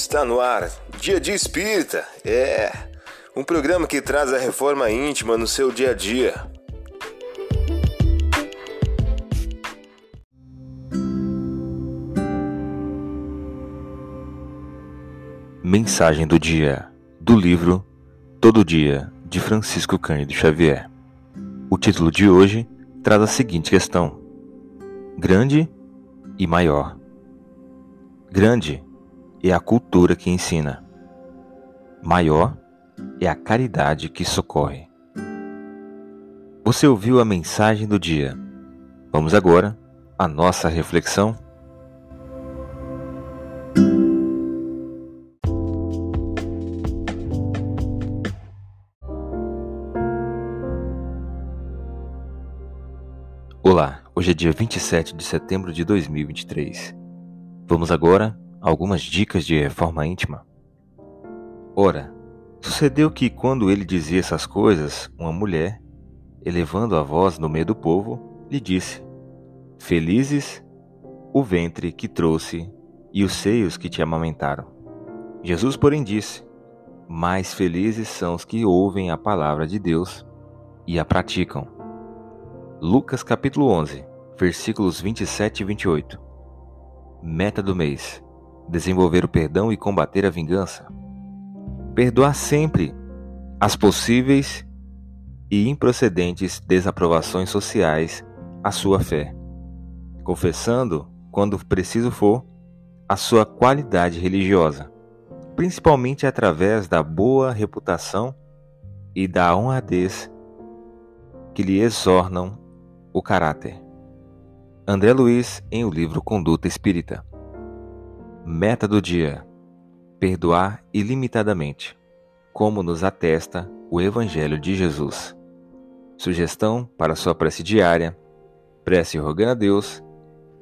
Está no ar, Dia de Espírita. É um programa que traz a reforma íntima no seu dia a dia. Mensagem do dia do livro Todo Dia de Francisco Cândido Xavier. O título de hoje traz a seguinte questão: Grande e maior. Grande é a cultura que ensina. Maior é a caridade que socorre. Você ouviu a mensagem do dia. Vamos agora à nossa reflexão. Olá, hoje é dia 27 de setembro de 2023. Vamos agora algumas dicas de reforma íntima. Ora, sucedeu que quando ele dizia essas coisas, uma mulher, elevando a voz no meio do povo, lhe disse: Felizes o ventre que trouxe e os seios que te amamentaram. Jesus, porém, disse: Mais felizes são os que ouvem a palavra de Deus e a praticam. Lucas capítulo 11, versículos 27 e 28. Meta do mês: desenvolver o perdão e combater a vingança. Perdoar sempre as possíveis e improcedentes desaprovações sociais à sua fé, confessando, quando preciso for, a sua qualidade religiosa, principalmente através da boa reputação e da honradez que lhe exornam o caráter. André Luiz em o livro Conduta Espírita. Meta do dia: perdoar ilimitadamente, como nos atesta o Evangelho de Jesus. Sugestão para sua prece diária: prece rogando a Deus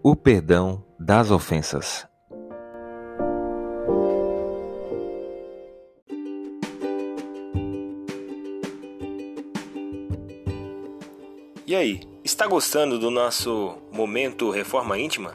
o perdão das ofensas. E aí, está gostando do nosso momento Reforma Íntima?